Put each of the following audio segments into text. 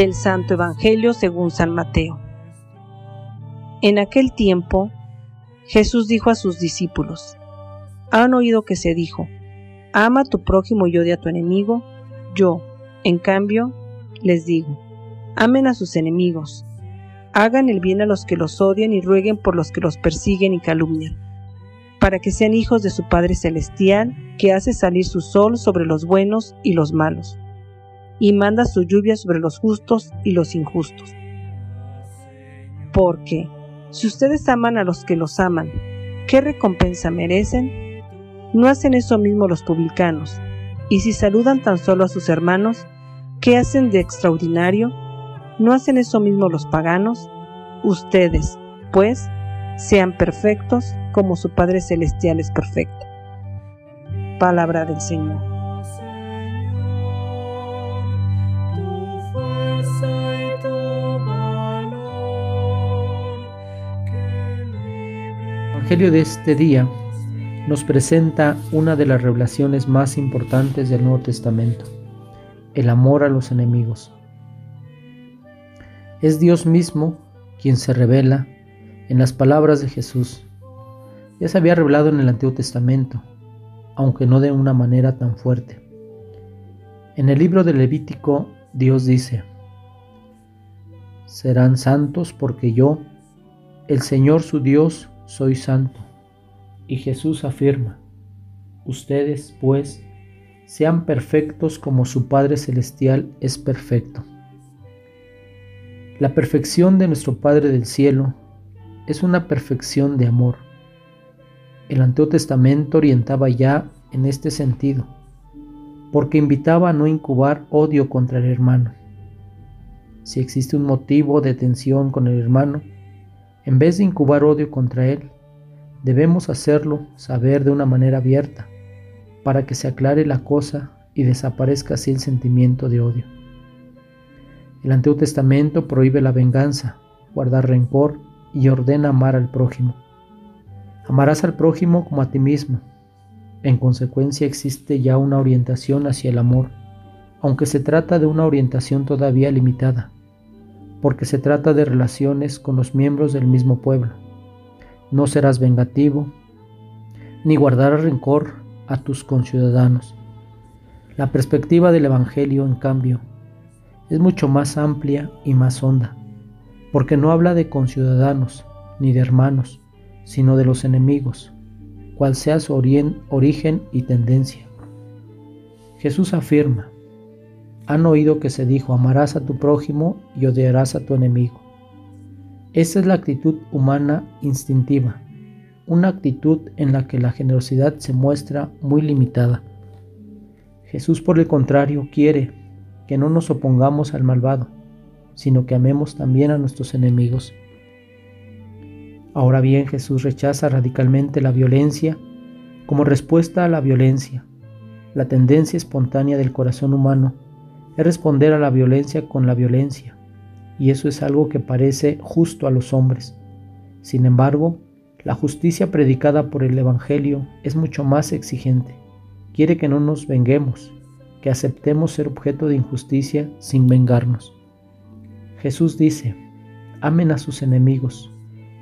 Del Santo Evangelio según San Mateo. En aquel tiempo, Jesús dijo a sus discípulos, Han oído que se dijo, Ama a tu prójimo y odia a tu enemigo. Yo, en cambio, les digo, amen a sus enemigos, hagan el bien a los que los odian y rueguen por los que los persiguen y calumnian, para que sean hijos de su Padre Celestial, que hace salir su sol sobre los buenos y los malos, y manda su lluvia sobre los justos y los injustos. Porque, si ustedes aman a los que los aman, ¿qué recompensa merecen? ¿No hacen eso mismo los publicanos? Y si saludan tan solo a sus hermanos, ¿qué hacen de extraordinario? ¿No hacen eso mismo los paganos? Ustedes, pues, sean perfectos como su Padre Celestial es perfecto. Palabra del Señor. Evangelio de este día nos presenta una de las revelaciones más importantes del Nuevo Testamento, el amor a los enemigos. Es Dios mismo quien se revela en las palabras de Jesús. Ya se había revelado en el Antiguo Testamento, aunque no de una manera tan fuerte. En el libro de Levítico, Dios dice, serán santos porque yo, el Señor su Dios, soy santo. Y Jesús afirma, ustedes pues sean perfectos como su Padre Celestial es perfecto. La perfección de nuestro Padre del Cielo es una perfección de amor. El Antiguo Testamento orientaba ya en este sentido, porque invitaba a no incubar odio contra el hermano. Si existe un motivo de tensión con el hermano, en vez de incubar odio contra él, debemos hacerlo saber de una manera abierta, para que se aclare la cosa y desaparezca así el sentimiento de odio. El Antiguo Testamento prohíbe la venganza, guardar rencor y ordena amar al prójimo. Amarás al prójimo como a ti mismo. En consecuencia existe ya una orientación hacia el amor, aunque se trata de una orientación todavía limitada, porque se trata de relaciones con los miembros del mismo pueblo. No serás vengativo, ni guardarás rencor a tus conciudadanos. La perspectiva del Evangelio, en cambio, es mucho más amplia y más honda, porque no habla de conciudadanos ni de hermanos, sino de los enemigos, cual sea su origen y tendencia. Jesús afirma, han oído que se dijo, amarás a tu prójimo y odiarás a tu enemigo. Esa es la actitud humana instintiva, una actitud en la que la generosidad se muestra muy limitada. Jesús, por el contrario, quiere que no nos opongamos al malvado, sino que amemos también a nuestros enemigos. Ahora bien, Jesús rechaza radicalmente la violencia como respuesta a la violencia. La tendencia espontánea del corazón humano es responder a la violencia con la violencia, y eso es algo que parece justo a los hombres. Sin embargo, la justicia predicada por el Evangelio es mucho más exigente. Quiere que no nos venguemos, que aceptemos ser objeto de injusticia sin vengarnos. Jesús dice, amen a sus enemigos,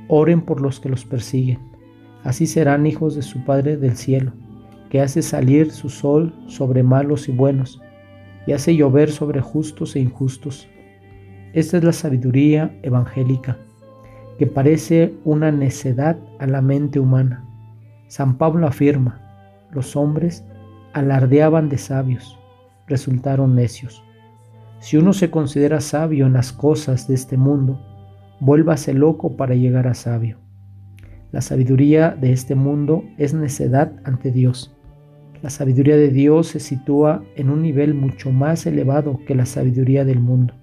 oren por los que los persiguen, así serán hijos de su Padre del cielo, que hace salir su sol sobre malos y buenos, y hace llover sobre justos e injustos. Esta es la sabiduría evangélica, que parece una necedad a la mente humana. San Pablo afirma, los hombres alardeaban de sabios, resultaron necios. Si uno se considera sabio en las cosas de este mundo, vuélvase loco para llegar a sabio. La sabiduría de este mundo es necedad ante Dios. La sabiduría de Dios se sitúa en un nivel mucho más elevado que la sabiduría del mundo.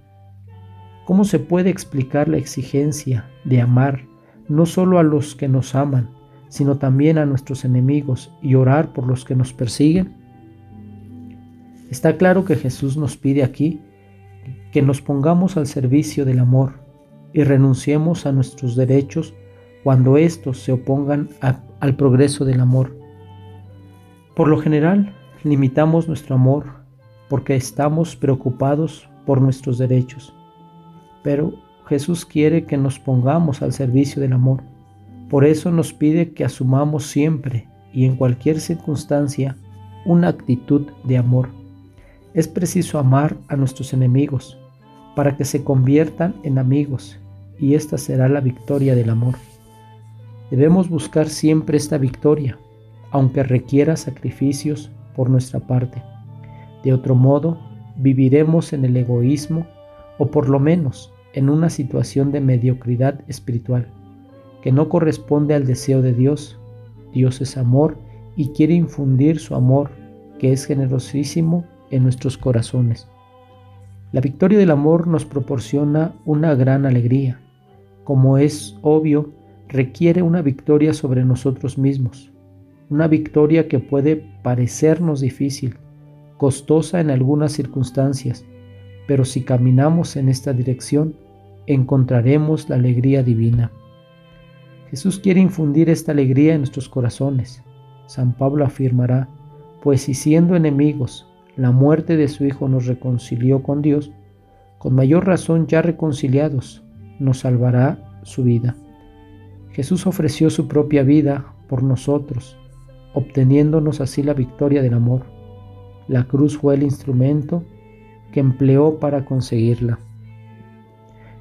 ¿Cómo se puede explicar la exigencia de amar no solo a los que nos aman, sino también a nuestros enemigos y orar por los que nos persiguen? Está claro que Jesús nos pide aquí que nos pongamos al servicio del amor y renunciemos a nuestros derechos cuando estos se opongan al progreso del amor. Por lo general, limitamos nuestro amor porque estamos preocupados por nuestros derechos. Pero Jesús quiere que nos pongamos al servicio del amor. Por eso nos pide que asumamos siempre y en cualquier circunstancia una actitud de amor. Es preciso amar a nuestros enemigos para que se conviertan en amigos y esta será la victoria del amor. Debemos buscar siempre esta victoria, aunque requiera sacrificios por nuestra parte. De otro modo, viviremos en el egoísmo o por lo menos en una situación de mediocridad espiritual que no corresponde al deseo de Dios. Dios es amor y quiere infundir su amor, que es generosísimo, en nuestros corazones. La victoria del amor nos proporciona una gran alegría. Como es obvio, requiere una victoria sobre nosotros mismos, una victoria que puede parecernos difícil, costosa en algunas circunstancias, pero si caminamos en esta dirección, encontraremos la alegría divina. Jesús quiere infundir esta alegría en nuestros corazones. San Pablo afirmará, pues si siendo enemigos, la muerte de su Hijo nos reconcilió con Dios, con mayor razón ya reconciliados, nos salvará su vida. Jesús ofreció su propia vida por nosotros, obteniéndonos así la victoria del amor. La cruz fue el instrumento que empleó para conseguirla.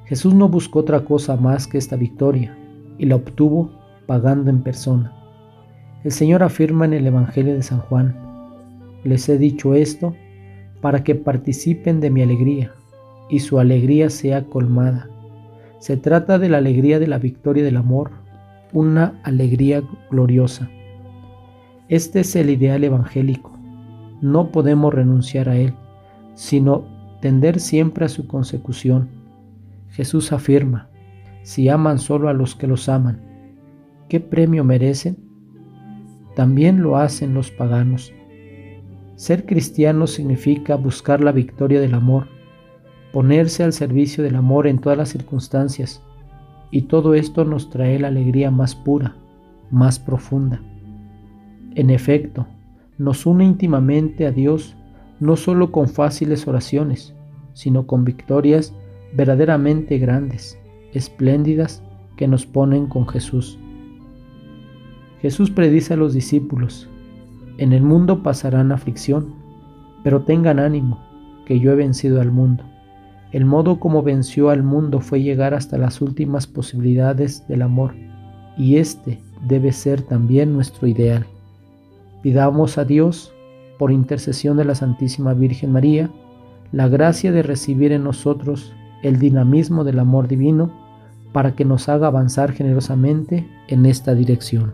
Jesús no buscó otra cosa más que esta victoria y la obtuvo pagando en persona. El Señor afirma en el Evangelio de San Juan, les he dicho esto para que participen de mi alegría y su alegría sea colmada. Se trata de la alegría de la victoria del amor, una alegría gloriosa. Este es el ideal evangélico. No podemos renunciar a él, sino tender siempre a su consecución Jesús afirma, si aman solo a los que los aman, ¿qué premio merecen? También lo hacen los paganos. Ser cristiano significa buscar la victoria del amor, ponerse al servicio del amor en todas las circunstancias, y todo esto nos trae la alegría más pura, más profunda. En efecto, nos une íntimamente a Dios no solo con fáciles oraciones, sino con victorias verdaderamente grandes, espléndidas, que nos ponen con Jesús. Jesús predice a los discípulos, en el mundo pasarán aflicción, pero tengan ánimo, que yo he vencido al mundo. El modo como venció al mundo fue llegar hasta las últimas posibilidades del amor, y este debe ser también nuestro ideal. Pidamos a Dios, por intercesión de la Santísima Virgen María, la gracia de recibir en nosotros el dinamismo del amor divino para que nos haga avanzar generosamente en esta dirección.